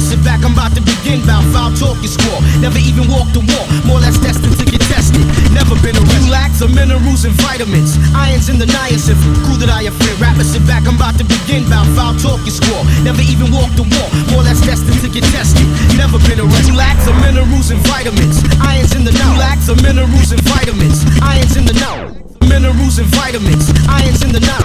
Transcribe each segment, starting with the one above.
Rappers sit back, I'm about to begin. Bout foul talk, you score. Never even walked the wall, more or less destined to get tested. Never been a relax of minerals and vitamins. Irons in the niacin, cool that I affair. Rappers sit back, I'm about to begin. Bout foul talk, you score. Never even walked the wall, more or less destined to get tested. Never been a relax of minerals and vitamins. Irons in the relax of minerals and vitamins. Irons in the know. Minerals and vitamins. Irons in the know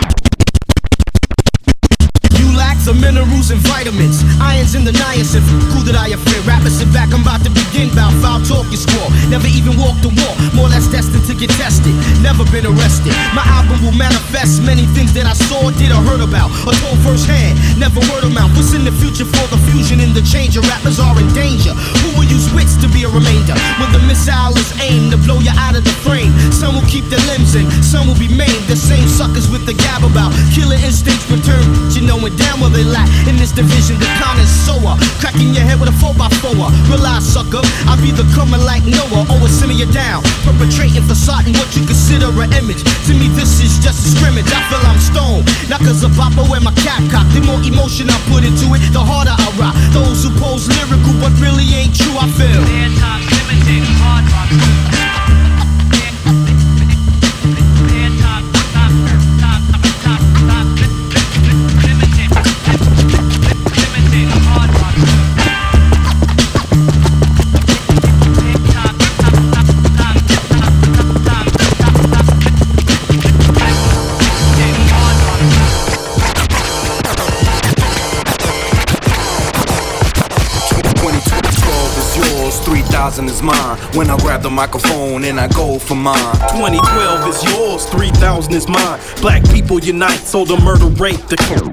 lacks of minerals and vitamins. Irons in the niacin. Cool that I affair. Rappers sit back, I'm about to begin. Bout foul talk, you score. Never even walked the wall. More or less destined to get tested. Never been arrested. My album will manifest many things that I saw, did, or heard about. Or told firsthand. Never word of mouth. What's in the future for the fusion and the change? Rappers are in danger. Who will use wits to be a remainder? When the missile is aimed to blow you out of the frame. Some will keep their limbs in, some will be maimed. The same suckers with the gab about. Killer instincts return. You know it down where they lack in this division. The connoisseur, cracking your head with a 4x4. Realize, sucker, I be the coming like Noah, always sending you down. Perpetrating facade what you consider an image. To me, this is just a scrimmage. I feel I'm stoned. Not cause of Papa wear my cap cock. The more emotion I put into it, the harder I rock. Those who pose lyrical but really ain't true, I feel. hard rock. Thousand is mine. When I grab the microphone and I go for mine. 2012 is yours, 3000 is mine. Black people unite, so the murder rate decline.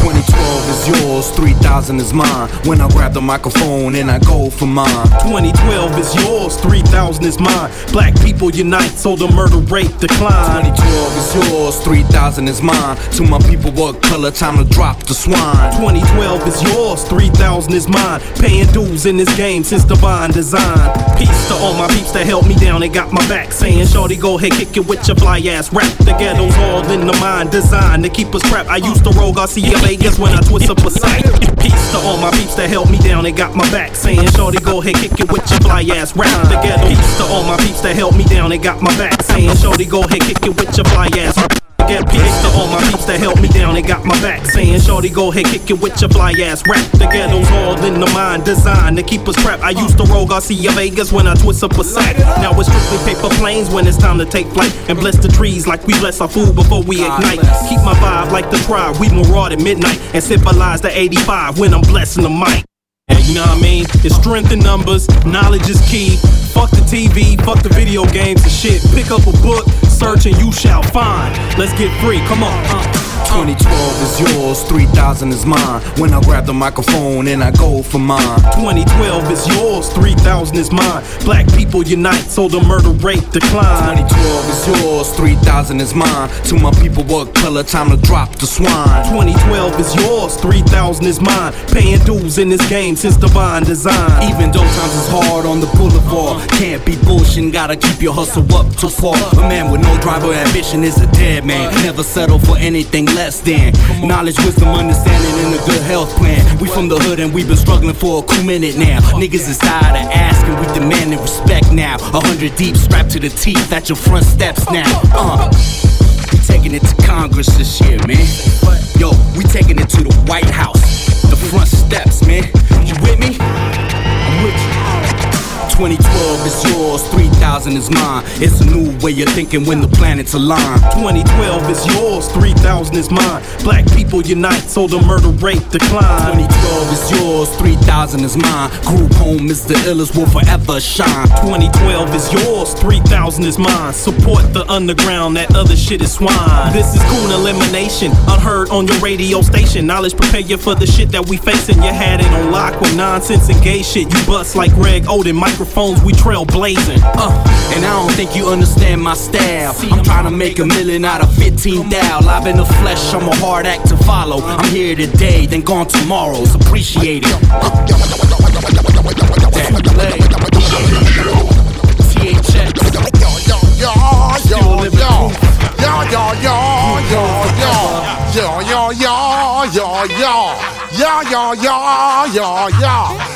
2012 is yours, 3000 is mine. When I grab the microphone and I go for mine. 2012 is yours, 3000 is mine. Black people unite, so the murder rate decline. 2012 is yours, 3000 is mine. To my people, what color? Time to drop the swine. 2012 is yours, 3000 is mine. Paying dues in this game since divine design. Peace to all my peeps that held me down and got my back. Saying, Shorty, go ahead, kick it with your fly ass rap. The ghetto's all in the mind, designed to keep us trapped. I used to roll Garcia Vegas when I twist up a. Peace to all my peeps that held me down and got my back. Saying, Shorty, go ahead, kick it with your fly ass rap. together. Peace to all my peeps that held me down and got my back. Saying, Shorty, go ahead, kick it with your fly ass. Get peace to all my peeps that held me down and got my back. Saying, Shorty, go ahead, kick it with your fly ass rap. The ghetto's all in the mind, designed to keep us trapped. I used to roll Garcia Vegas when I twist up a sack. Now it's strictly paper planes when it's time to take flight. And bless the trees like we bless our food before we ignite. Keep my vibe like the tribe, we maraud at midnight. And symbolize the 85 when I'm blessing the mic. You know what I mean? It's strength in numbers, knowledge is key. Fuck the TV, fuck the video games and shit. Pick up a book, search, and you shall find. Let's get free, come on. Uh. 2012 is yours, 3000 is mine. When I grab the microphone and I go for mine. 2012 is yours, 3000 is mine. Black people unite, so the murder rate decline. 2012 is yours, 3000 is mine. To my people, what color? Time to drop the swine. 2012 is yours, 3000 is mine. Paying dues in this game since divine design. Even though times is hard on the boulevard, can't be bullshit, gotta keep your hustle up to fall. A man with no drive or ambition is a dead man. Never settle for anything less than. Knowledge, wisdom, understanding, and a good health plan. We from the hood and we've been struggling for a cool minute now. Niggas is tired of asking, we demanding respect now. A hundred deep, strapped to the teeth at your front steps now. Uh. We taking it to Congress this year, man. Yo, we taking it to the White House. The front steps, man. You with me? I'm with you. 2012 is yours, 3000 is mine. It's a new way of thinking when the planets align. 2012 is yours, 3000 is mine. Black people unite, so the murder rate decline. 2012 is yours, 3000 is mine. Group home is the illest, will forever shine. 2012 is yours, 3000 is mine. Support the underground, that other shit is swine. This is Goon Elimination, unheard on your radio station. Knowledge prepare you for the shit that we facing. You had it on lock with nonsense and gay shit. You bust like Greg Oden, microphone microphones, we trailblazing. Uh, and I don't think you understand my style. I'm trying to make a million out of 15 thou. Live in the flesh, I'm a hard act to follow. I'm here today, then gone tomorrow's. Appreciate it. Uh, damn, play. THX. Still living proof. Yo, yo, yo, yo, yo, yo, yo, yo, yo, yo. Yeah, yeah, yeah, yeah, yeah.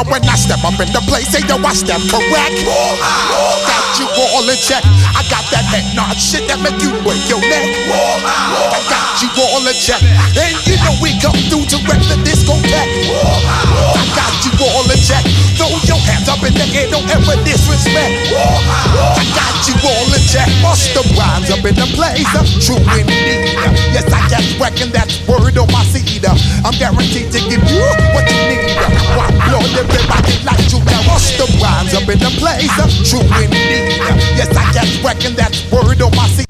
When I step up in the place, say yo, I step correct. Got you all in check. I got that head nod shit that make you break your neck. I got you all in check. And you know we come through to wreck the discotheque. I got you all in check. Throw your hands up in the air, don't ever disrespect. I got you all in check. Busta Rhymes up in the place. I'm True indeed. Yes, I just reckon that's word on my seed. I'm guaranteed to give you what you need. Blood, everybody like you. Now bust the rhymes up in the place. True indeed. Yes, I just reckon that's word on my seed.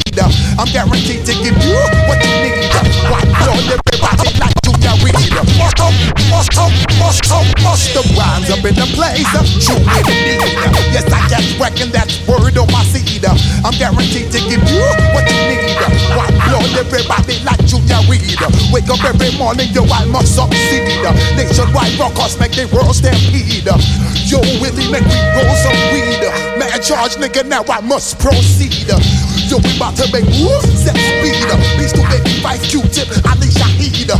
I'm guaranteed to give you what you need. One blood, everybody like you. Now read. Bust up, bust up, bust up, bust the rhymes up in the place. True indeed. Yes, I just reckon that's word on my seed. I'm guaranteed to give you what you need. One blood, everybody like Junior Reid. Wake up every morning, yo, I must succeed. Nationwide rockers make the world stampede. Yo, Willie, make me roll some weed. Man, charge, nigga, now I must proceed. Yo, we about to make moves, set speed. Beast to 85 Q-tip, Ali Shaheed.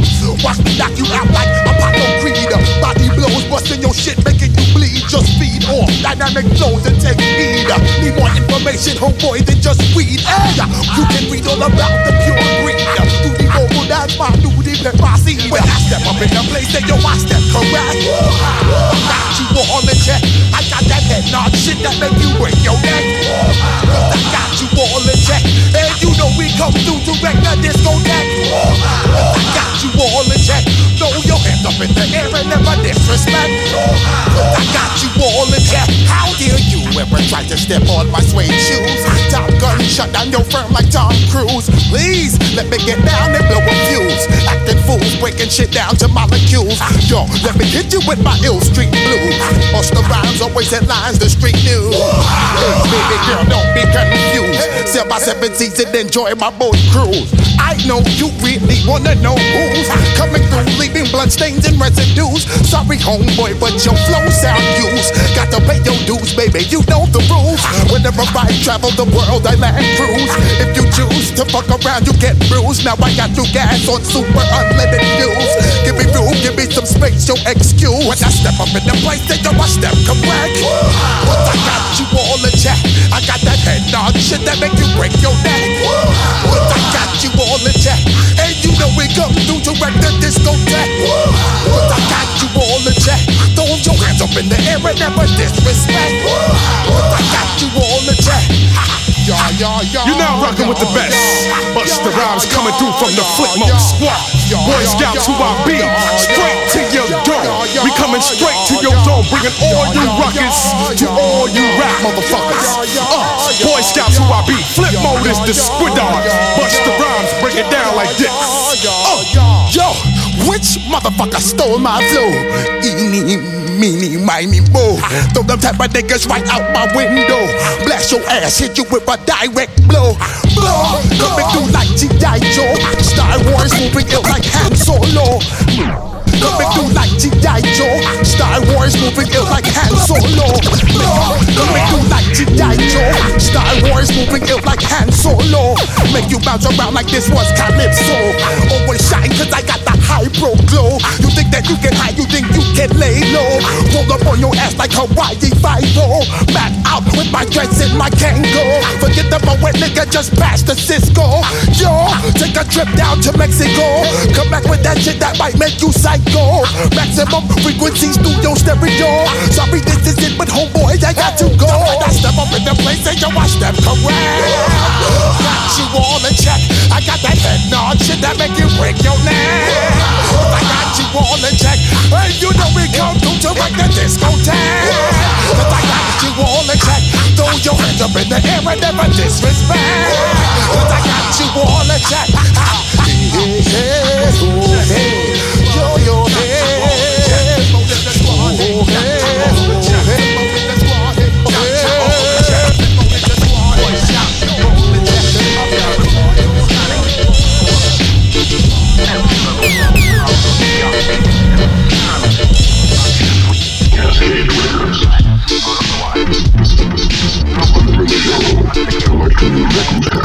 Watch me knock you out like Apollo Creed. Body blows, busting your shit, making you bleed. Just feed off dynamic flows and take heed. Need more information, homeboy, than just weed. Hey, you can read all about the pure breed. Do the oh, oh, that's my duty, let my seed. When I step up in the place, then yo, I step correct. Got you all in check. I got that head nod shit that make you break your neck. I got you all in check. And you know we come through to wreck the discotheque. I got you all in check. Throw your hands up in the air and never disrespect. I got you all in check. How dare you ever try to step on my suede shoes? Gun shut down your firm like Tom Cruise. Please let me get down and blow a fuse. Fools, breaking shit down to molecules. Yo, let me hit you with my ill street blues. Busta Rhymes, always headlines, the street news. Hey, baby girl, don't be confused. Sell my seven seas and enjoy my boat cruise. I know you really wanna know who's coming through, leaving bloodstains and residues. Sorry, homeboy, but your flow sound used. Got to pay your dues, baby. You know the rules. Whenever I travel the world, I land cruise. If you choose to fuck around, you get bruised. Now I got you gas on super unlimited fuels. Give me room, give me some space, your excuse. When I step up in the place, then yo, I step correct. But I got you all in check. I got that head nod shit that make you break your neck. But I got you all in check. And you know we come through to wreck the discotheque. But I got you all in check. Throw your hands up in the air and never disrespect. But I got you all in check. You're now rocking with the best. Busta Rhymes coming through from the Flipmode Squad. Boy Scouts who I be. Straight to your dome. We coming straight to your dome, bringing all you rockers to all you rap motherfuckers. Uh, Boy Scouts who I be. Flip mode is the squidard. Busta Rhymes, break it down like this. Uh, Yo, motherfucker stole my flow? Eeny, meeny, miny, mo. Throw them type of niggas right out my window. Blast your ass, hit you with a direct blow. Blow, coming through like G.I. Joe. Star Wars moving ill like Han Solo. Coming through like G.I. Joe. Star Wars moving ill like Han Solo. Coming through like G.I. Joe. Star Wars moving ill like Han Solo. Make you bounce around like this was Calypso. Always shine cause I got the high pro glow. You think that you can hide, you think you can lay low. Roll up on your ass like Hawaii Five-O. Back out with my dreads and my Kango. Forget the wet nigga, just pass the Cisco. Yo, take a trip down to Mexico. Come back with that shit that might make you psycho. Maximum frequency studio stereo. Sorry, this is it, but homeboy, I got to go. I step up like the disco tag. The type you all attract. Throw your hands up in the air and never disrespect. The type that you all attract. Hey, hey. yeah. escuchar.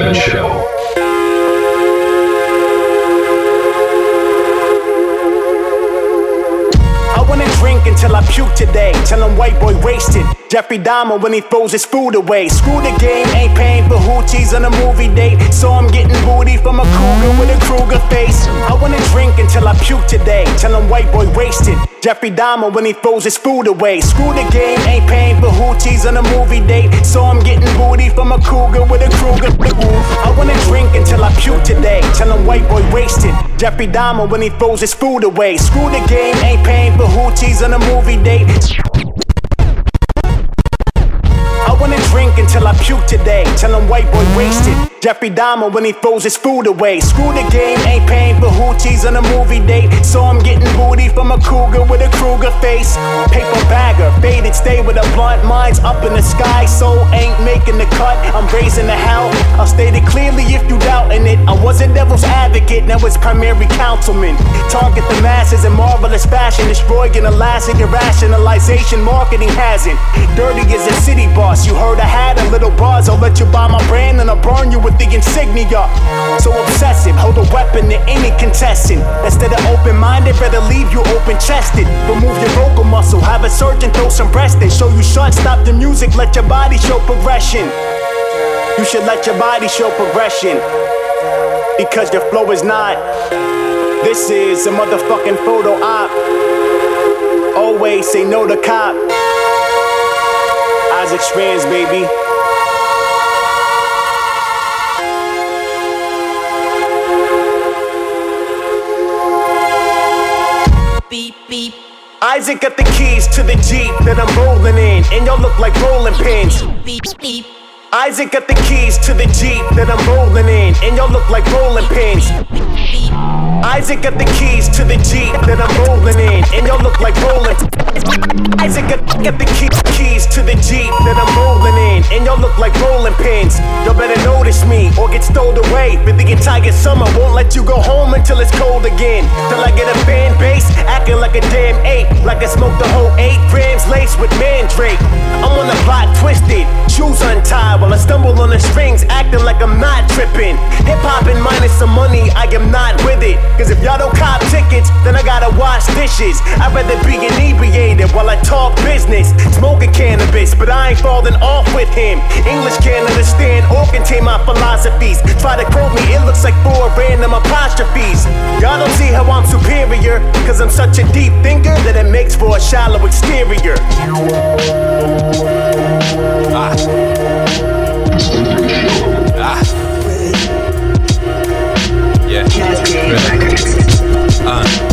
Show. I wanna drink until I puke today. Tell white boy wasted. Jeffrey Dahmer when he throws his food away. Screw the game, ain't paying for hoochies on a movie date. So I'm getting booty from a cougar with a Krueger face. I wanna drink until I puke today. Tell white boy wasted. Jeffrey Dahmer when he throws his food away. Screw the game, ain't paying for hoochies on a movie date. So I'm getting booty from a cougar with a Krueger. I wanna drink until I puke today. Tell him white boy wasted. Jeffrey Dahmer when he throws his food away. Screw the game, ain't paying for hoochies on a movie date. Puke today. Tell him white boy wasted. Jeffrey Dahmer when he throws his food away. Screw the game, ain't paying for hoochies on a movie date. So I'm getting booty from a cougar with a Krueger face. Paper bagger, faded, stay with a blunt. Mine's up in the sky, so ain't making the cut. I'm raising the hell. I'll state it clearly if you doubting it. I was a devil's advocate, now it's primary councilman. Target the masses in marvelous fashion, destroying elastic irrationalization. Marketing hasn't. Dirty as a city boss. You heard I had a little buzz. I'll let you buy my brand and I'll burn you with the insignia. So obsessive, hold a weapon to any contestant. Instead of open minded, better leave you open chested. Remove your vocal muscle, have a surgeon throw some breast in. Show you shut, stop the music, let your body show progression. You should let your body show progression. Because your flow is not. This is a motherfucking photo op. Always say no to cop. Isaac Strands, baby. Isaac got the keys to the Jeep that I'm rolling in, and y'all look like rolling pins. Isaac got the keys to the Jeep that I'm rolling in, and y'all look like rolling pins. Isaac got the keys to the Jeep that I'm rolling in, and y'all look like rolling. Isaac got, the key, keys to the Jeep that I'm rolling in, and y'all look like rolling pins. Y'all better notice me or get stowed away for the entire summer. Won't let you go home until it's cold again. Till I get a fan base, acting like a damn ape, like I smoked the whole eight grams laced with mandrake. I'm on the plot twisted, shoes untied while I stumble on the strings, acting like I'm not tripping. Hip hop and minus some money, I am not with it. Cause if y'all don't cop tickets, then I gotta wash dishes. I'd rather be inebriated while I talk business. Smoking cannabis, but I ain't falling off with him. English can't understand or contain my philosophies. Try to quote me, it looks like four random apostrophes. Y'all don't see how I'm superior, cause I'm such a deep thinker that it makes for a shallow exterior. Ah. Ah. Yeah. Cascade Records. Uh.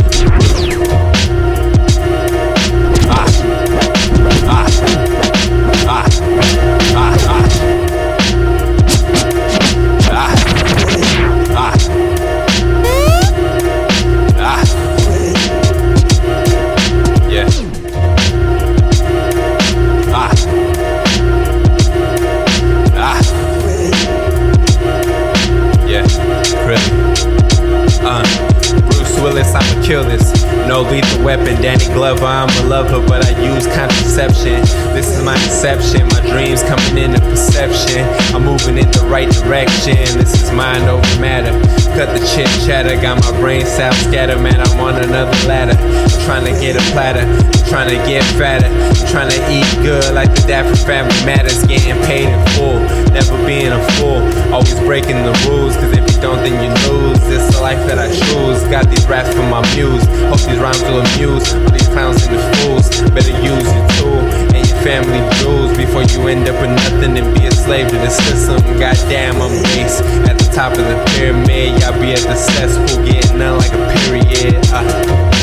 Kill this. No lethal weapon, Danny Glover, I'm a lover, but I use contraception. This is my inception, my dreams coming into perception. I'm moving in the right direction. This is mind over matter. Cut the chit chatter, got my brain cell scattered, man. I'm on another ladder. I'm trying to get a platter, I'm trying to get fatter. I'm trying to eat good like the Dapper family matters. Getting paid in full, never being a fool. Always breaking the rules, cause if don't, then you lose. This the life that I choose. Got these raps from my muse. Hope these rhymes will amuse all these clowns and the fools. Better use your tool and your family jewels before you end up with nothing and be a slave to the system. Goddamn, I'm base at the top of the pyramid. Y'all be at the cesspool, getting none like a period. Uh,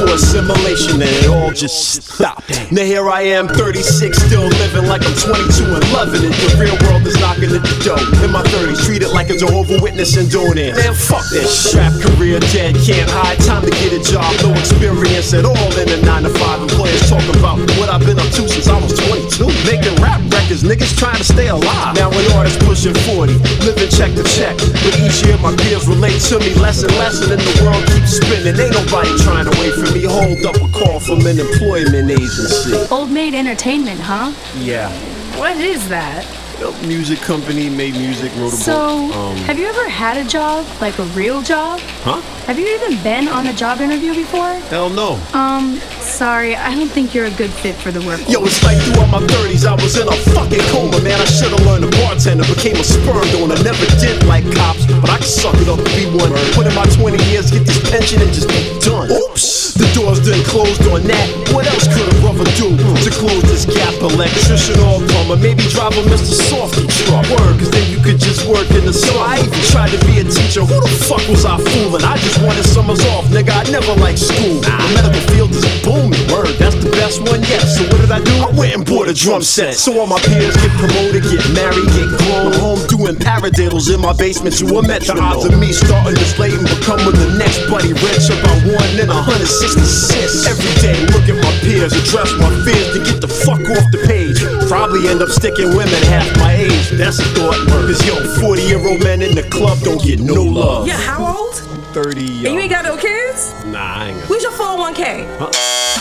for assimilation, and it all just stopped. Now here I am, 36, still living like I'm 22 and loving it. The real world is knocking at the door. In my 30s, treat it like a Jehovah Witness and doing it. Man, fuck this. strap career, dead, can't hide. Time to get a job, no experience at all in a 9 to 5. Employers talk about what I've been up to since I was 22. Making rap records, niggas trying to stay alive. Now an artist pushing 40, living check to check. But each year my peers relate to me less and less, and then the world keeps spinning. Ain't nobody trying to wait for me. Hold up a call from an employment agency. Old Maid Entertainment, huh? Yeah, What is that? A music company made music, wrote a So, book. Um, have you ever had a job, like a real job? huh? Have you even been on a job interview before? Hell no. Um, sorry, I don't think you're a good fit for the work. Yo, it's like throughout my 30s, I was in a fucking coma, man. I should've learned to bartender, became a sperm donor. Never did like cops, but I can suck it up and be one. Put in my 20 years, get this pension and just be done. Oops, the doors done close on that. What else could a brother do to close this gap? Electrician or plumber, maybe drive a Mr. Softy truck. Word, cause then you could just work in the summer. I even tried to be a teacher. Who the fuck was I fooling? I just wanted summers off, nigga. I never liked school. The medical field is booming. Word, that's the best one yet. So what did I do? I went and bought a drum set. So all my peers get promoted, get married, get grown. I'm home doing paradiddles in my basement. You a metro. The odds of me starting this late and becoming the next buddy rich about one in 166. Every day, look at my peers, address my fears to get the fuck off the page. Probably end up sticking women half my age. That's a thought. Cause yo, 40 year old men in the club don't get no love. Yeah, how old? 30. And you ain't got no kids? Nah, I ain't got Where's your 401k?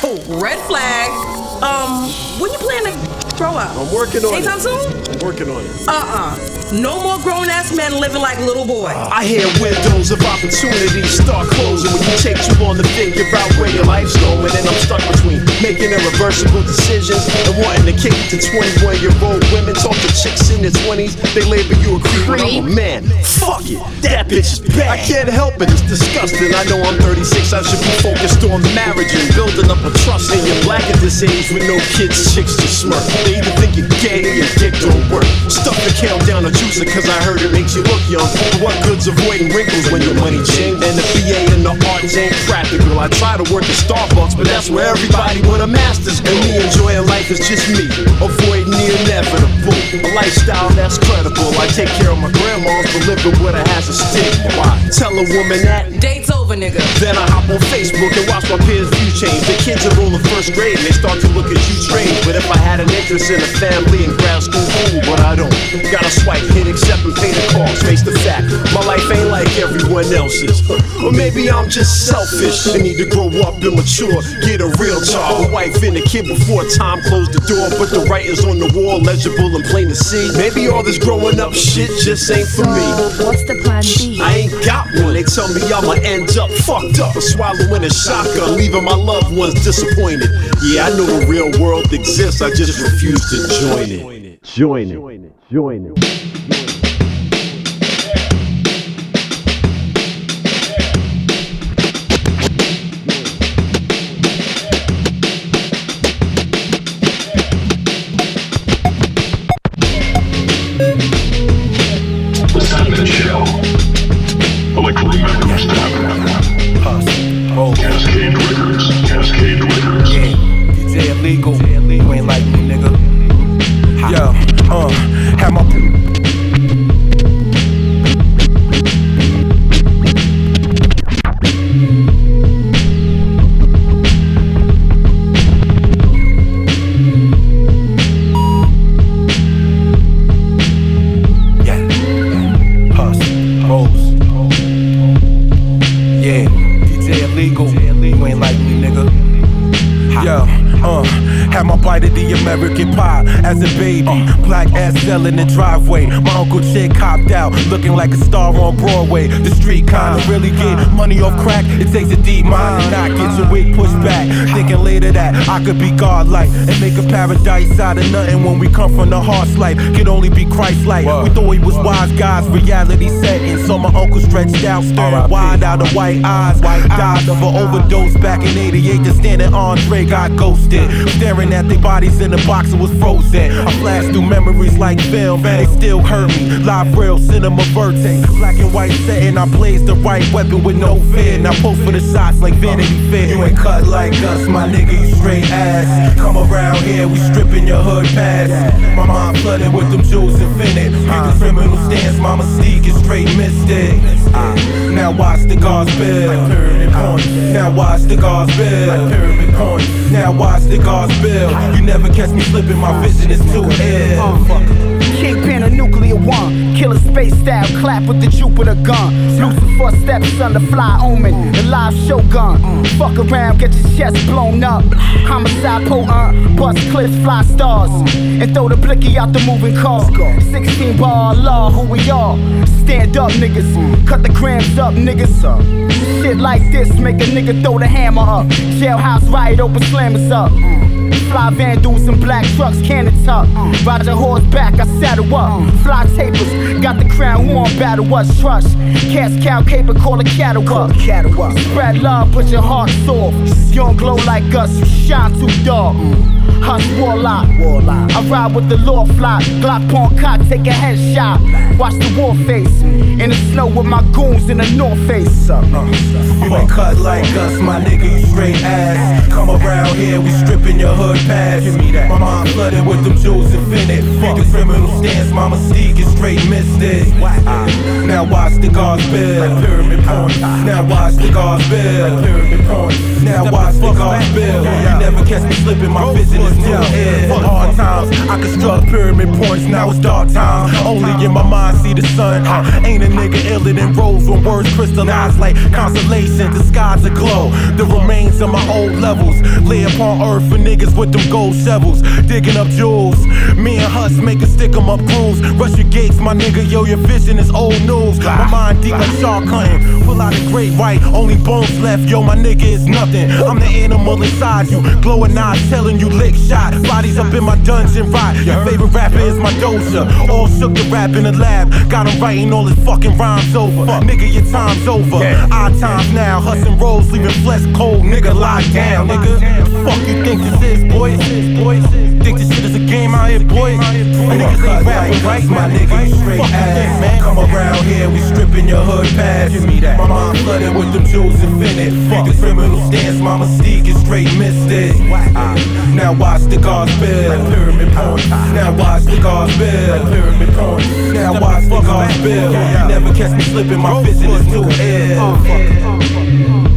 Oh, red flag. Um, when you plan to grow up? I'm working on it. Anytime it. soon? I'm working on it. Uh-uh. No more grown-ass men living like little boys. I hear windows of opportunity start closing when you take too long to figure out where your life's going. And I'm stuck between making irreversible decisions and wanting to kick it to 21 year old women. Talk to chicks in their 20s, they label you a creep. When I'm a man, fuck it, that bitch is bad. I can't help it, it's disgusting. I know I'm 36, I should be focused on marriage and building up a trust. And you're black at this age with no kids, chicks just smirk. They either think you're gay or your dick don't work. Stuff the count down a juicer cause I heard it makes you look young. What good's avoiding wrinkles when your money ching? And the BA and the arts ain't practical. I try to work at Starbucks, but that's where everybody with a master's go. And me enjoying life is just me, avoiding the inevitable. A lifestyle that's credible. I take care of my grandmas, but living with her has a stigma. Why? Tell a woman that Date's over, nigga. then I hop on Facebook and watch my peers' view change. The kids are all in first grade and they start to look at you strange. But if I had an interest in a family and grad school, cool, but I don't. Gotta swipe, hit, accept, and pay the cost. Face the fact, my life ain't like everyone else's. Or maybe I'm just selfish. I need to grow up and mature, get a real job, a wife and a kid before time closed the door. But the writings on the wall legible and plain to see. Maybe all this growing up shit just ain't for me. What's the plan B? I ain't got one. They tell me I'ma end up fucked up or swallowing a shotgun, leaving my loved ones disappointed. Yeah, I know the real world exists. I just refuse to join it. join it. Join it. Join it. As a baby. Black ass cell in the driveway. My uncle Chick copped out, looking like a star on Broadway. The street kinda really get money off crack. It takes a deep mind to not get your wig pushed back. Thinking later that I could be godlike and make a paradise out of nothing when we come from the harsh life. Could only be Christ-like. We thought he was wise guys, reality set in. So my uncle stretched out, staring wide out of white eyes. Died of an overdose back in 88. Just standing Andre got ghosted. Staring at their bodies in the box and was frozen. I flash through memories like film, they still hurt me. Live real cinema vertex. Black and white setting, I blaze the right weapon with no fear. Now post for the shots like Vanity Fair. You ain't cut like us, my nigga, you straight ass. Come around here, we stripping your hood past. My mind flooded with them jewels infinite. Niggas criminal stance, my mystique is straight mystic. Ah, now watch the guards build. Ah, now watch the guards build. Now watch the guards build. You never catch me slipping, my vision is too ill. Uh, Kingpin a nuclear one. Killer space style, clap with the Jupiter gun. Lucifer steps on the fly omen, the live shogun. Fuck around, get your chest blown up. Homicide potent, bust cliffs, fly stars. And throw the blicky out the moving car. 16 bar law, who we are. Stand up, niggas. Cut the grams up, niggas. Shit like this make a nigga throw the hammer up. Jailhouse riot, open slam us up. Fly vandals and black trucks, cannon tuck. Ride your horseback, I saddle up. Fly tapers, got the crown, who on battle us? Trust. Cast cow caper, call a cattle up. Spread love, but your heart soft. You don't glow like us, you shine too dark. Hush warlock. warlock. I ride with the law flock. Glock pawn cock, take a headshot. Watch the war face. In the snow with my goons in the north face. Uh. You ain't cut like us, my nigga, you straight ass. Come around here, we stripping your hood past. My mind flooded with them jewels infinite. Nigga criminal stance, my mystique is straight mystic. Now watch the guards build. Pyramid. Now watch the guards build. Pyramid. Now watch the guards build. You never catch me slipping, my vision is too ill. Hard times, I construct pyramid points, now it's dark time. Only in my mind see the sun. Uh, ain't a nigga iller than rose when words crystallize like constellation. The skies aglow. The remains of my old levels lay upon earth for niggas with them gold shovels, digging up jewels. Me and Huss make a stick 'em up crews. Rush your gates, my nigga, yo, your vision is old news. My mind deep like shark hunting. Pull out a great white, only bones left, yo, my nigga is nothing. I'm the animal inside you, glowing eyes telling you lick shot. Bodies up in my dungeon, right? Your favorite rapper is my doja. All shook the rap in the lab, got him writing all his fucking rhymes over. Fuck, Nigga, your time's over. Odd times now, hustling rolls, leaving flesh cold. Nigga, lie down, nigga. Fuck you think this is, boy? Think this shit is a game out here, boy? Niggas ain't rapping right, my nigga. Straight ass, man. Come around here, we stripping your hood past. Give me that. My mind flooded with them jewels infinite. Fuck the criminal stance, my mystique is straight mystic. Ah, now watch the guards build. Pyramid point. Now watch the guards build. Pyramid point. Now watch the guards build. You never catch me slipping, my vision is too ill.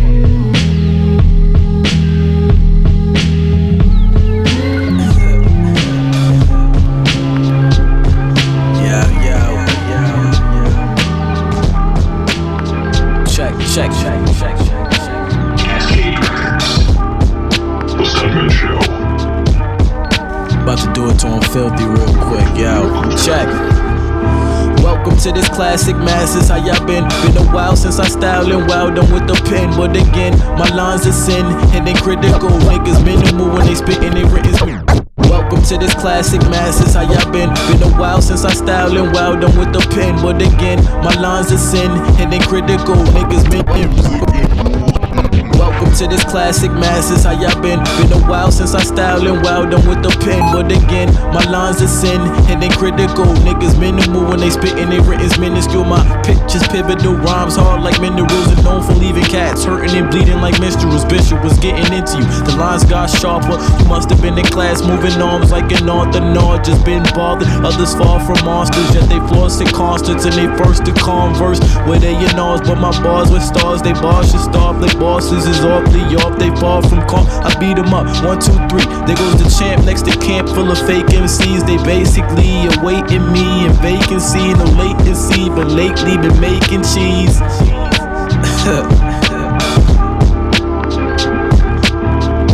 Filthy real quick, yo. Check. Welcome to this classic masses. How y'all been? Been a while since I styled and wowed them with the pen. But again, my lines are sin, hitting critical. Niggas minimal when they spitting it written. Welcome to this classic masses. How y'all been? Been a while since I styled and wowed them with the pen. But again, my lines are sin, hitting critical. Niggas minimal. Welcome to this classic masses. How y'all been? Been a while since I styled and wowed them with the pen. But again, my lines are sin, hitting critical. Niggas minimal when they spitting it written's minuscule. My pictures pivotal, rhymes hard like minerals and known for leaving cats hurting and bleeding like minstrels. Bishop was getting into you. The lines got sharper. You must have been in class moving arms like an author. No, just been bothered. Others fall from monsters, yet they floss and constants and they first to converse. Where they your nose, but my bars with stars. They bars should starve like bosses Horses is awfully off, they far from calm. I beat them up, one, two, three. There goes the champ next to camp full of fake MCs. They basically awaiting me in vacancy, no latency, but lately been making cheese.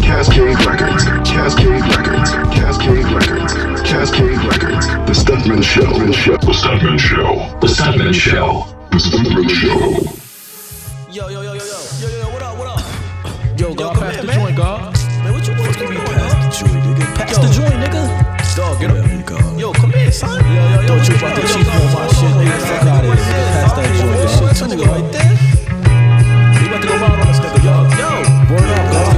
Cascade Records, Cascade Records, Cascade Records, Cascade Records, The Stuntman Show, The Stuntman Show, The Stuntman Show, The Stuntman Show. Yo, yo, yo, yo, yo, yo. Son. Don't you about cheat on my shit. Pass that joint, dog. Nigga. We about to go this nigga, yo. Yo, up, God.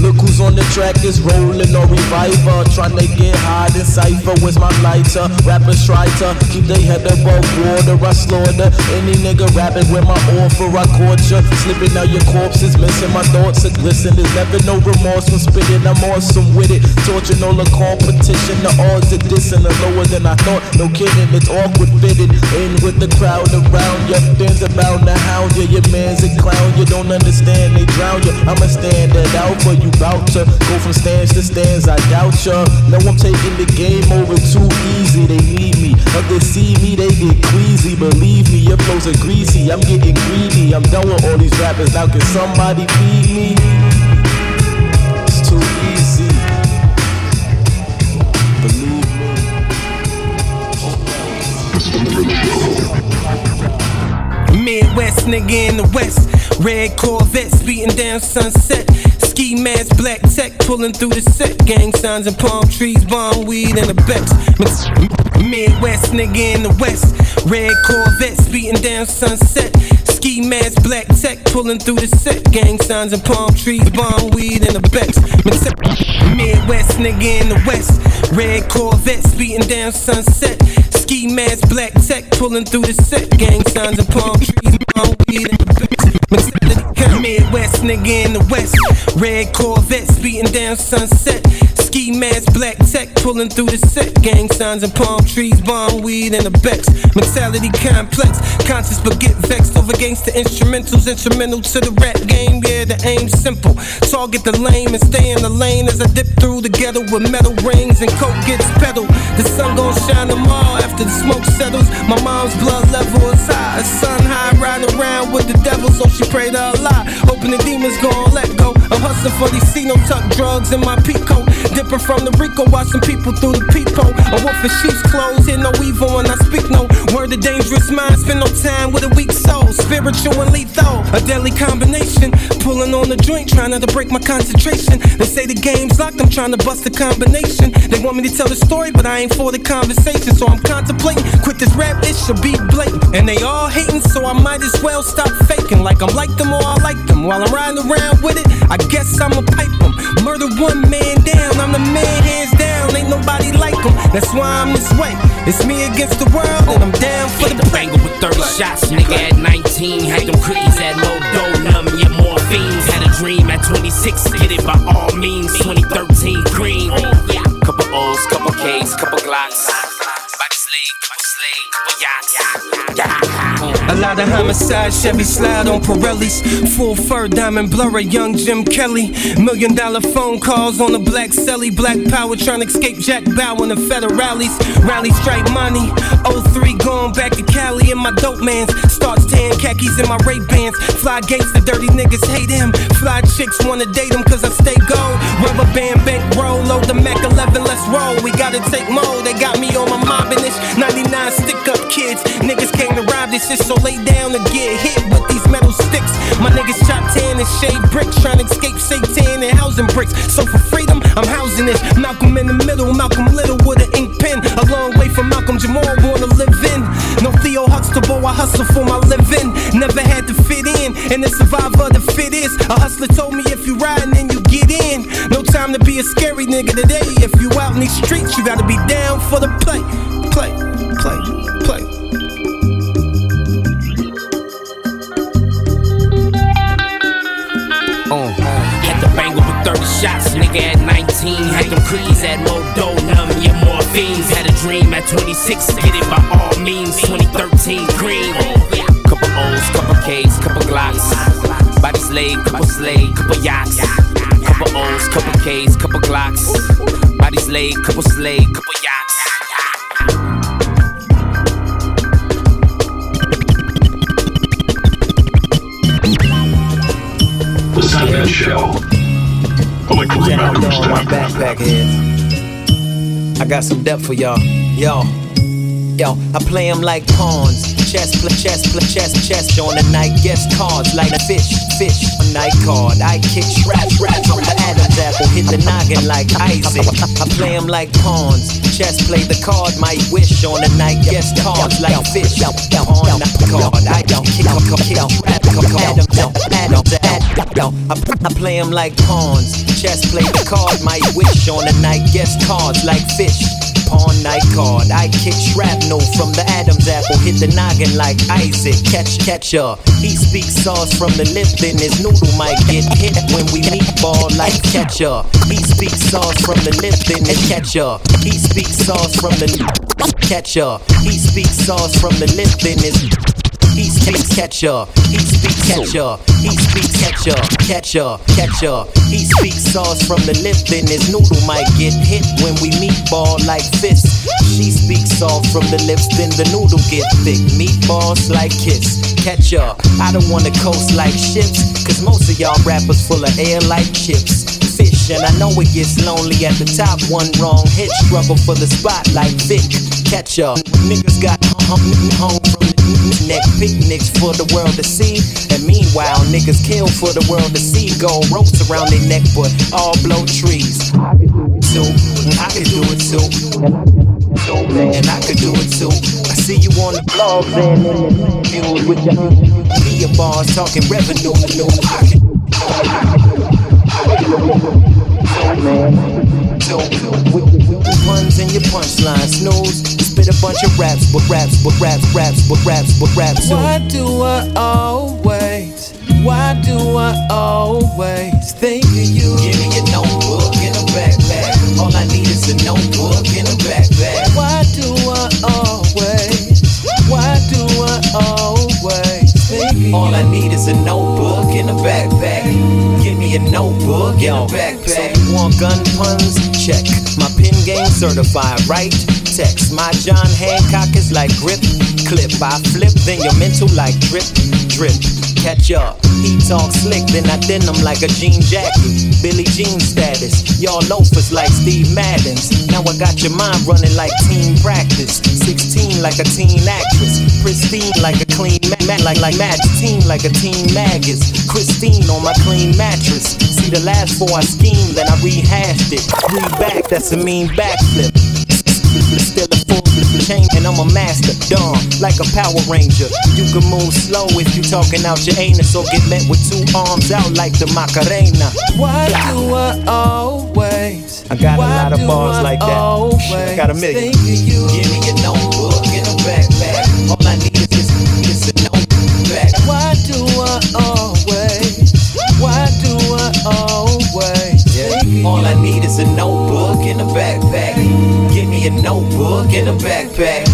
Look who's on the track is rolling or reviver. Tryna get high in cipher. Where's my lighter? Rappers try to keep their head above water. I slaughter any nigga rapping with my offer. I caught ya. Slipping out your corpses, missing my thoughts. And listen, there's never no remorse when spitting. I'm awesome with it. Torching all the competition. The odds of dissing are lower than I thought. No kidding, it's awkward fitted. In with the crowd around ya. Things about to hound ya. Your man's a clown. You don't understand, they drown ya. I'ma stand that out for you bout to go from stands to stands. I doubt ya. No, I'm taking the game over too easy. They need me. they see me, they get queasy. Believe me, your flows are greasy. I'm getting greedy. I'm done with all these rappers. Now can somebody feed me? It's too easy. Believe me. Midwest nigga in the west. Red Corvettes beating down sunset. Ski mask, black tech pulling through the set. Gang signs and palm trees, bomb weed and the Bex. Midwest nigga in the west. Red Corvettes beating down sunset. Ski mask, black tech pulling through the set. Gang signs and palm trees, bomb weed and the Bex. Midwest nigga in the west. Red Corvettes beating down sunset. Ski mask, black tech pulling through the set. Gang signs and palm trees, bomb weed and the Bex. Midwest nigga in the west. Red Corvettes beating down sunset. Ski mask, black tech pulling through the set. Gang signs and palm trees, bomb weed and the Bex. Mentality complex, conscious but get vexed over gangster instrumentals. Instrumental to the rap game, yeah, the aim's simple. Target the lame and stay in the lane as I dip through the ghetto with metal rings and coke gets pedaled. The sun gon' shine tomorrow after the smoke settles. My mom's blood level is high. Sun high, riding around with the devil, so she prayed to Allah. Hoping the demons gon' let go. I'm hustling for these C no tuck drugs in my peacoat. From the Rico, watching people through the peephole. A wolf in sheep's clothes, hear no evil when I speak no word. of dangerous mind, spend no time with a weak soul. Spiritual and lethal, a deadly combination. Pulling on the joint, trying not to break my concentration. They say the game's locked, I'm trying to bust the combination. They want me to tell the story, but I ain't for the conversation. So I'm contemplating, quit this rap, it should be blatant. And they all hating, so I might as well stop faking. Like I'm like them or I like them. While I'm riding around with it, I guess I'ma pipe them. Murder one man down, I'm the hands down. Ain't nobody like them. That's why I'm this way. It's me against the world, and I'm down for the Banger with 30 shots, nigga at 19. Had them cookies at low dough, numb your morphines. Had a dream at 26, get it by all means. 2013 green. Couple O's, couple K's, couple Glocks. Body slave, couple slave, couple yachts. A lot of homicides, Chevy slide on Pirellis. Full fur, diamond blurry, young Jim Kelly. Million dollar phone calls on the black celly. Black power trying to escape Jack Bow in the federales. Rally strike money. 03 going back to Cali and my dope mans. Starts tan khakis in my Ray Bans. Fly gates, the dirty niggas hate him. Fly chicks wanna date him cause I stay gold. Rubber band bank roll, load the Mac 11, let's roll. We gotta take more, they got me on my mobbing this. 99 stick kids. Niggas came to rob this shit, so lay down and get hit with these metal sticks. My niggas chop tan and shade bricks, trying to escape Satan and housing bricks. So for freedom, I'm housing this. Malcolm in the middle, Malcolm Little with an ink pen. A long way from Malcolm Jamal, wanna live in. No Theo Huxtable, I hustle for my living. Never had to fit in, and the survivor the fit is. A hustler told me if you riding, then you get in. No time to be a scary nigga today. If you out in these streets, you gotta be down for the play, play. Shots, nigga at 19. Had them cookies at numb your morphines. Had a dream at 26, get it by all means. 2013 green. Couple O's, couple K's, couple Glocks. Body slave, couple slave, couple yachts. Couple O's, couple K's, couple Glocks. Body slave, couple slave, couple yachts. The Stuntman Show. Electro Yeah, Rap on, my backpack heads. I got some depth for y'all. Yo. Yo, I play them like pawns. Chess, play, chess, play, chess, chess on the night. Guess cards like a fish, fish. A night card. I kick scratch on the Adam's apple. Hit the noggin like Isaac. I play them like pawns. Chess, play the card. My wish on the night. Guess cards like a fish. Pawn, not card. I don't kick, kick, kick, trap, Adam's Adam's Adam's I, I play them like pawns. Chess, play the card. My wish on the night. Guess cards like fish pawn night card. I kick shrapnel from the Adam's apple, hit the noggin like Isaac. Catch, catcher. He speaks sauce from the lip, then his noodle might get hit when we meet ball like catcher. He speaks sauce from the lip, then his catcher. He speaks sauce from the catcher. He speaks sauce from the lip, then his he speaks catcher, he speaks catcher, he speaks catcher, catcher, catcher. He speaks sauce from the lip, then his noodle might get hit when we meet ball like fists. She speaks soft from the lips, then the noodle get thick. Meatballs like kiss, catcher. I don't wanna coast like ships, cause most of y'all rappers full of air like chips. And I know it gets lonely at the top. One wrong hit, struggle for the spot like Vic. Catcher, niggas got home home, from the neck picnics for the world to see. And meanwhile, niggas kill for the world to see. Gold ropes around their neck, but all blow trees. I could do it too. I could do it too. And I could do it too. I see you on the blogs and in the news with your media bars talking revenue. I could man. With, with, with the puns and your punchline, snooze. Spit a bunch of raps, but raps, but raps, raps, but raps, but raps. Why do I always, why do I always think of you? Give me a notebook and a backpack. All I need is a notebook and a backpack. Why do I always, why do I always think of you? All I need is a notebook and a backpack. Give me a notebook and a backpack. Gun puns? Check. My pin game certified, right? Text. My John Hancock is like grip, clip. I flip, then your mental like drip, drip. Catch up. He talk slick, then I denim like a jean jacket. Billie Jean status. Y'all loafers like Steve Madden's. Now I got your mind running like team practice. 16 like a teen actress. Pristine like a clean mat, like like match team like a teen maggots. Christine on my clean mattress. See the last four I schemed, then I rehashed it. Read back, that's a mean backflip. Still a full chain, and I'm a master. Dawn, like a Power Ranger. You can move slow if you talking out your anus, or get met with two arms out like the Macarena. Why do I always? I got a lot of bars I like that. I got a million. Give me a notebook and a backpack. All I need is just, and a backpack.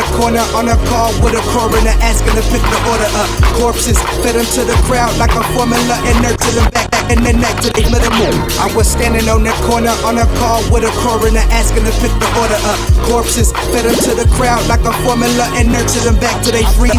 That corner on a call with a coroner asking to pick the order up. Corpses fed them to the crowd like a formula and nurtured them back. and the neck to the moon. I was standing on the corner on a call with a coroner asking to pick the order up. Corpses fed them to the crowd like a formula and nurtured them back to their free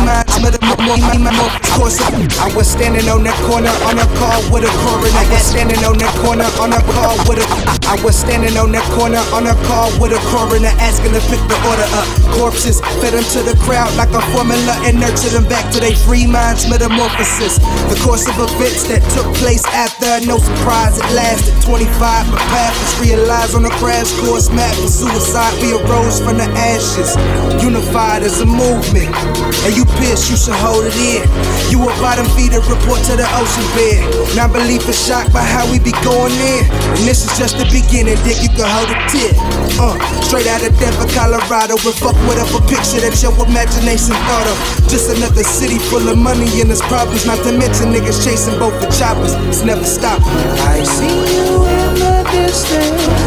Course, I was standing on the corner on a call with a coroner. I was standing on the corner on a call with a. I was standing on the corner on a call with a coroner asking to pick the order up. Corpses fed them to the crowd like a formula and nurtured them back to their free minds. Metamorphosis. The course of events that took place after. No surprise, it lasted 25. My path was realized on a crash course map for suicide. We arose from the ashes, unified as a movement. And you pissed, you should hold it in. You a bottom feeder, report to the ocean bed. Non belief is shocked by how we be going in. And this is just the beginning, dick, you can hold a tip. Uh, straight out of Denver, Colorado. And fuck whatever picture that your imagination thought of. Just another city full of money and its problems. Not to mention niggas chasing both the choppers. It's never stopping. I see you in the distance.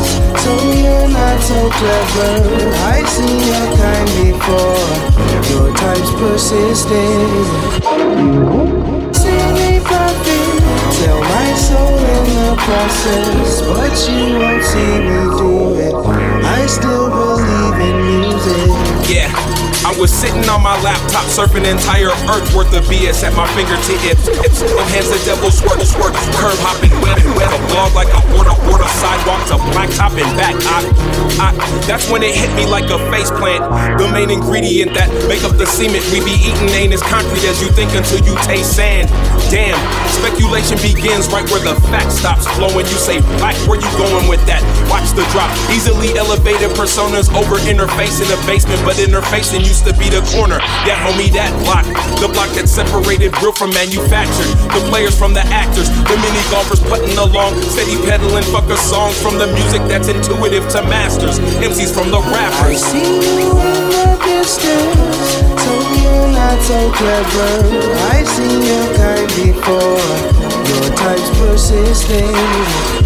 So you're not so clever. I see your kind before. Your type's persistent. See me profit. Sell my soul in the process. But you won't see me do it. I still believe in music. Yeah. Was sitting on my laptop surfing entire earth worth of BS at my fingertips. On hands the devil squirt, squirt, curb hopping, web, web, a blog like a border, border sidewalk to blacktop and back. I, I, that's when it hit me like a face plant. The main ingredient that make up the cement we be eating ain't as concrete as you think until you taste sand. Damn, speculation begins right where the fact stops flowing. You say black, where you going with that? Watch the drop. Easily elevated personas over interface in the basement, but interfacing to be the corner. Yeah, homie, that block. The block that separated real from manufactured. The players from the actors. The mini golfers putting along. Steady pedaling fucker songs from the music that's intuitive to masters. MCs from the rappers. I see you in not so clever. I see your kind before. Your type's persistent.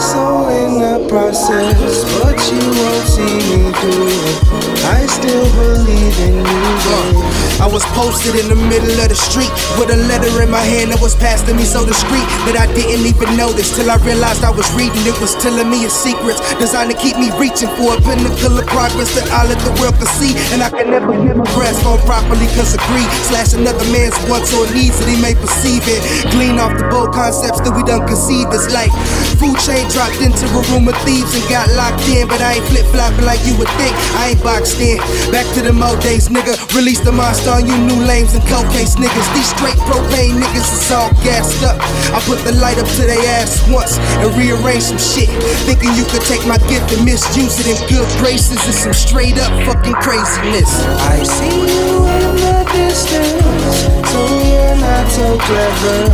Soul in the process. But you won't see me do it. I still believe in music. I was posted in the middle of the street with a letter in my hand that was passed to me so discreet that I didn't even notice till I realized I was reading. It was telling me a secrets designed to keep me reaching for a pinnacle of progress that all of the world could see. And I can never, never grasp on properly cause of greed. Slash another man's wants or needs that he may perceive it. Glean off the bold concepts that we done conceived. It's like food chain dropped into a room of thieves and got locked in. But I ain't flip flopping like you would think. I ain't boxed Back to the old days, nigga. Release the monster on you new lames and cocaine niggas. These straight propane niggas is all gassed up. I put the light up to their ass once and rearrange some shit. Thinking you could take my gift and misuse it in good graces is some straight up fucking craziness. I see you in the distance, so you're not so clever.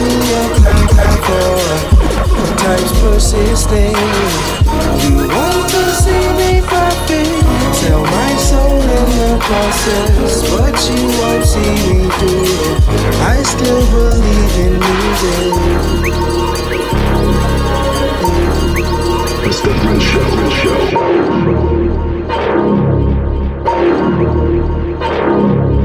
See your kind before, types persisting. You want to see me profit, sell my soul in the process, but you won't see me do it. I still believe in music. It's the Red Show. Red Oh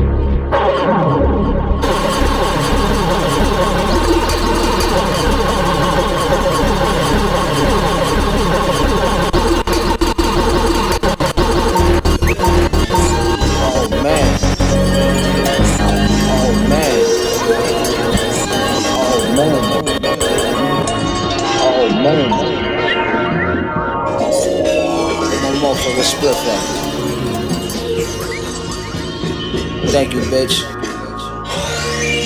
Motherfucker split that. Thank you, bitch.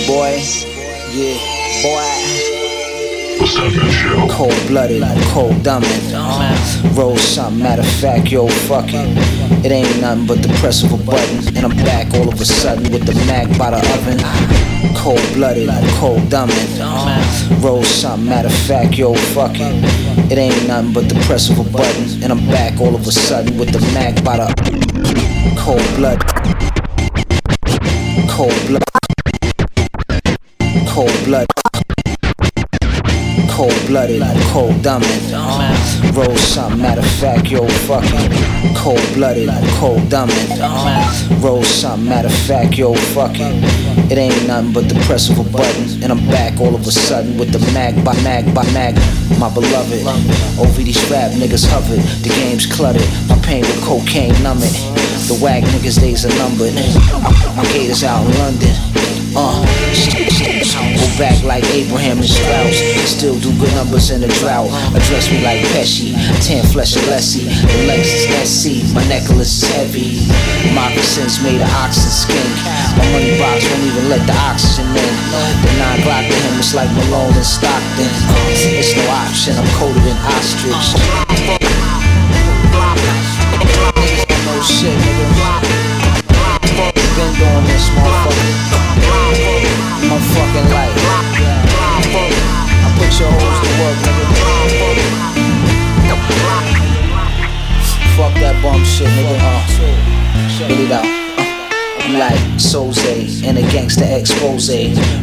Boy. Yeah, boy. Cold blooded, cold dumbing. Roll something, matter of fact, yo, fuck it. It ain't nothing but the press of a button. And I'm back all of a sudden with the Mac by the oven. Cold blooded, cold dumbing. Roll something, matter of fact, yo, fuck it. It ain't nothing but the press of a button. And I'm back all of a sudden with the Mac by the cold blood. Cold blood. Cold blood. Cold blooded, cold dumbin'. Uh, roll something, matter of fact, yo, fucking cold blooded, cold dumbin'. Uh, roll something, matter of fact, yo, fucking. It ain't nothing but the press of a button, and I'm back all of a sudden with the mag by mag by mag. My beloved, over these rap niggas hovered, the game's cluttered. My pain with cocaine numb it. The whack niggas days are numbered. My gate is out in London. Uh, go back like Abraham and Straus. Still do good numbers in a drought. Address me like Pesci, tan flesh and Lessie. The Lexus SC, my necklace is heavy. Moccasins made of oxen skin. My money box won't even let the oxygen in. The nine Glock to him is like Malone and Stockton. It's no option, I'm coated in ostrich. Uh-huh. No shit, nigga. Been doing this, motherfucker. My fucking life. I put your hoes to work, nigga. Fuck that bum shit, nigga. Uh, get it out. Like Soze and a gangster expose.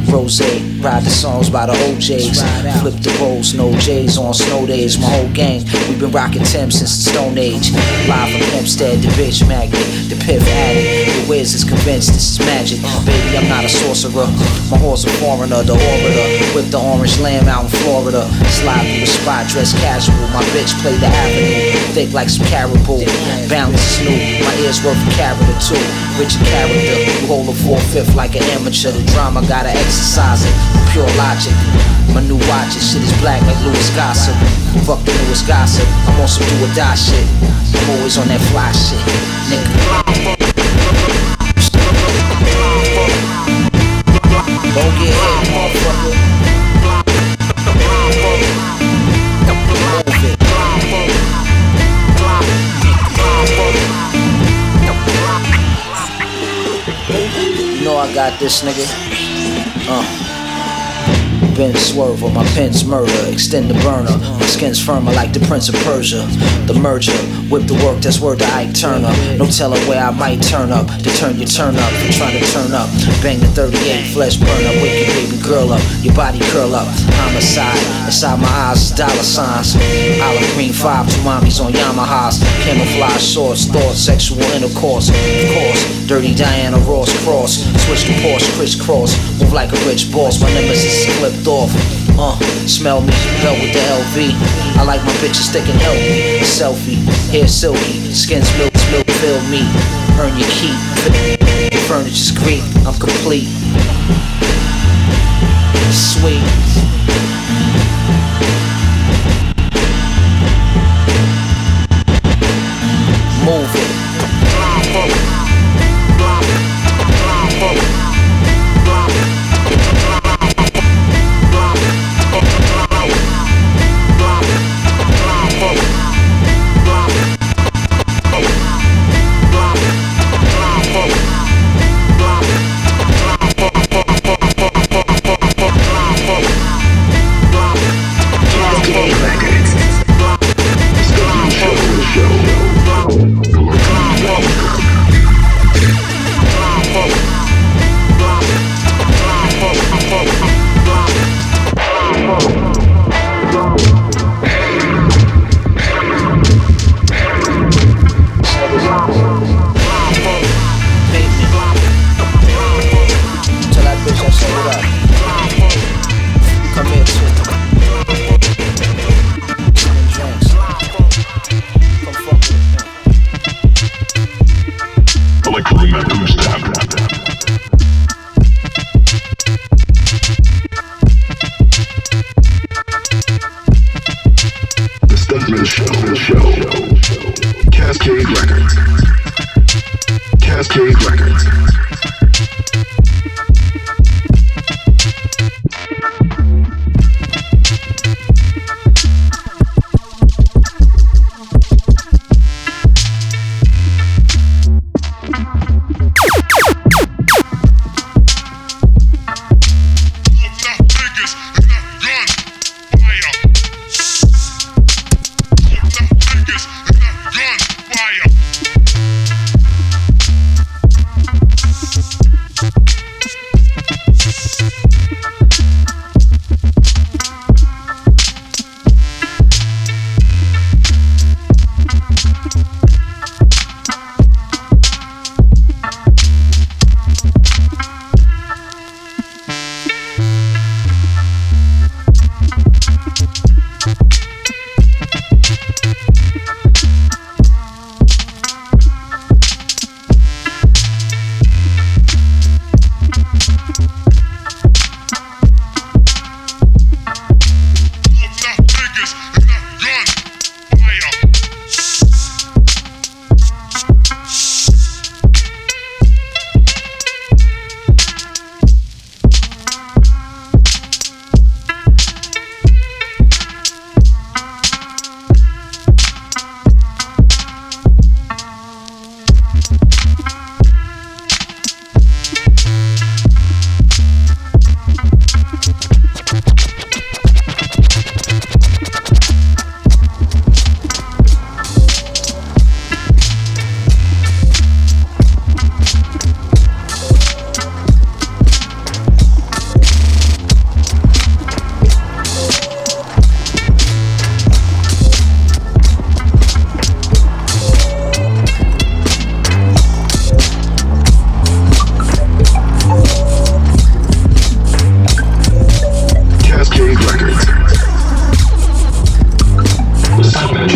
Rose, ride the songs by the OJs. Flip the rolls, no J's on snow days. My whole gang, we've been rocking Tim since the Stone Age. Live from Hempstead, the bitch magnet, the piff addict. The Wiz is convinced this is magic. Baby, I'm not a sorcerer. My horse a foreigner, the orbiter. With the orange lamb out in Florida. Slide through the spot, dress casual. My bitch play the avenue. Thick like some caribou. Bound to snoop. My ears worth a carat or two. Richard character. You hold a four fifth like an amateur. The drama gotta exercise it. Pure logic. My new watch, shit is black like Louis Gossett. Fuck the newest gossip. I'm on some do or die shit. I'm always on that fly shit. Nigga. This nigga. Uh. Ben swerve on my pen's murder. Extend the burner. My skin's firmer like the Prince of Persia. The merger. Whip the work that's word to Ike Turner. No telling where I might turn up. To turn your turn up. For trying to turn up. Bang the 38. Flesh burn up. Wake your baby girl up. Your body curl up. Homicide. Inside my eyes is dollar signs. Olive green five. Two mommies on Yamahas. Camouflage shorts. Thoughts. Sexual intercourse. Of course. Dirty Diana Ross cross. Switch the Porsche crisscross. Move like a rich boss. My nemesis is clipped off. Uh, smell me, belt with the LV. I like my bitches thick and healthy. Selfie, hair silky, skin smooth, smooth, feel me. Earn your keep. Your furniture's Greek, I'm complete. Sweet. Move it.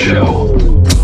Show.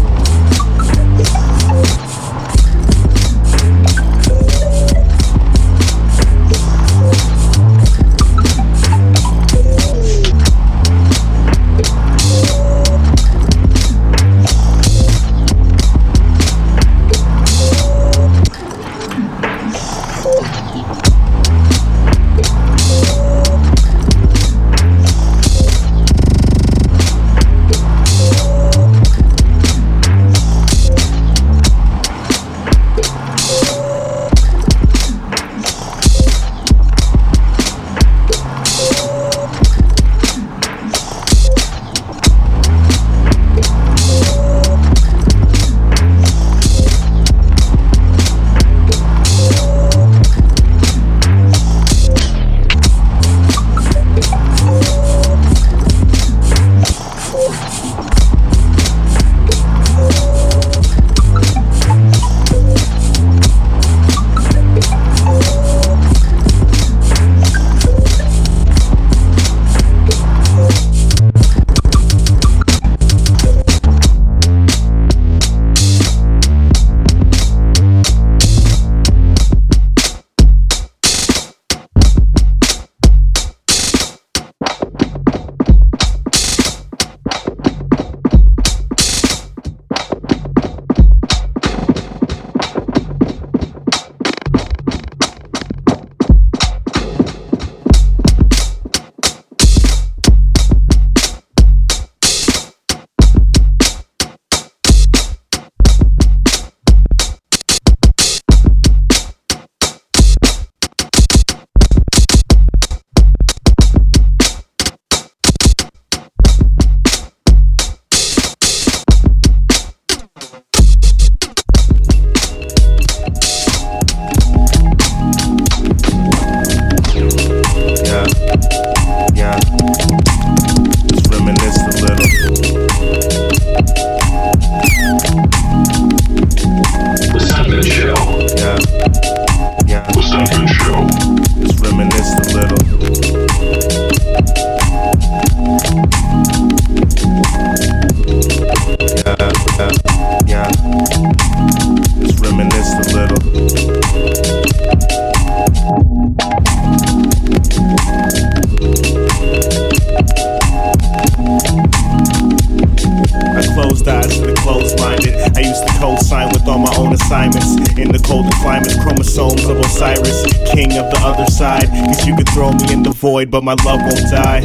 But my love won't die.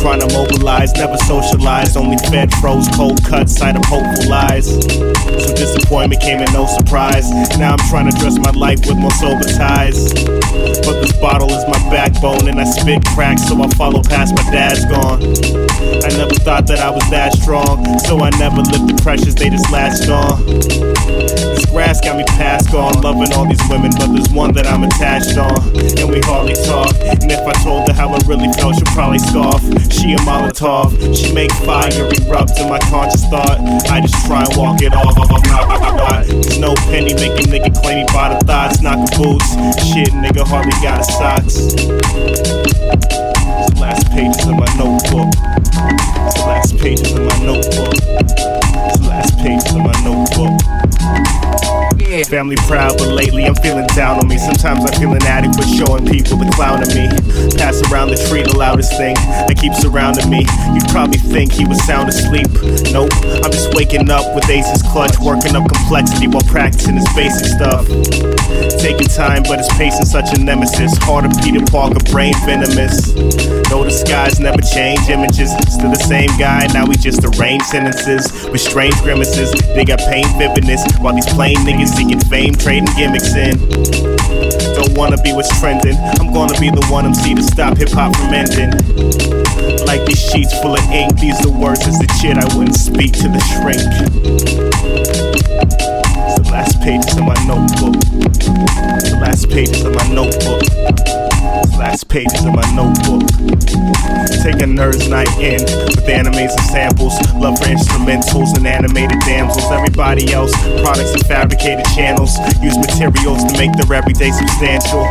Trying to mobilize, never socialize. Only fed, froze, cold cuts, sign of hopeful lies. So disappointment came in no surprise. Now I'm trying to dress my life with more sober ties. But this bottle is my backbone, and I spit cracks, so I follow past my dad's gone. I never thought that I was that strong, so I never lived the pressures, they just latched on. This grass got me past gone, loving all these women, but there's one that I'm attached on, and we hardly talk. And if I told her how I really felt, she'd probably scoff. She a Molotov, she make fire erupt in my conscious thought. I just try and walk it off. There's no penny making nigga claim he bought a thoughts, knocking boots. Shit, nigga hardly got a socks. It's the last pages of my notebook. It's the last pages of my notebook. Family proud, but lately I'm feeling down on me. Sometimes I feel inadequate, showing people the clown of me. Pass around the tree, the loudest thing that keeps surrounding me. You'd probably think he was sound asleep. Nope, I'm just waking up with Ace's clutch, working up complexity while practicing his basic stuff. Taking time, but pace is such a nemesis. Heart of Peter Parker, brain venomous. No the skies never change images. Still the same guy, now we just arrange sentences with strange grimaces. They got pain vividness while these plain niggas seeking fame, trading gimmicks in. Don't wanna be what's trending. I'm gonna be the one MC to stop hip hop from ending. Like these sheets full of ink, these the words as the shit I wouldn't speak to the shrink. It's the last pages of my notebook. It's the last pages of my notebook. Last pages of my notebook. Taking nerd's night in with animes and samples. Love for instrumentals and animated damsels. Everybody else, products and fabricated channels. Use materials to make their everyday substantial.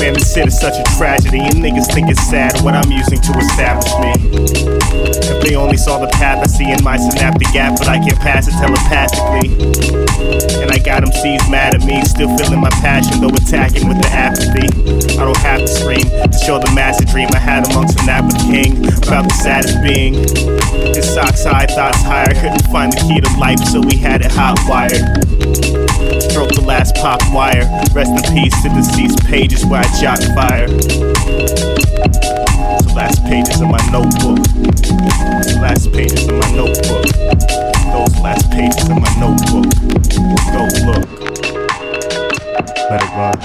Man, this shit is such a tragedy. And niggas think it's sad what I'm using to establish me. If they only saw the path I see in my synaptic gap, but I can pass it telepathically. And I got them seeds mad at me, still feeling my passion, though attacking with the apathy. I don't have to scream to show the massive dream I had amongst the nap king about the saddest being. His socks high, thoughts higher, couldn't find the key to life, so we had it hot wired. Stroke the last pop wire. Rest in peace to deceased pages where I jot fire. The last pages of my notebook. The last pages of my notebook. Those last pages of my notebook. Go. Let it run.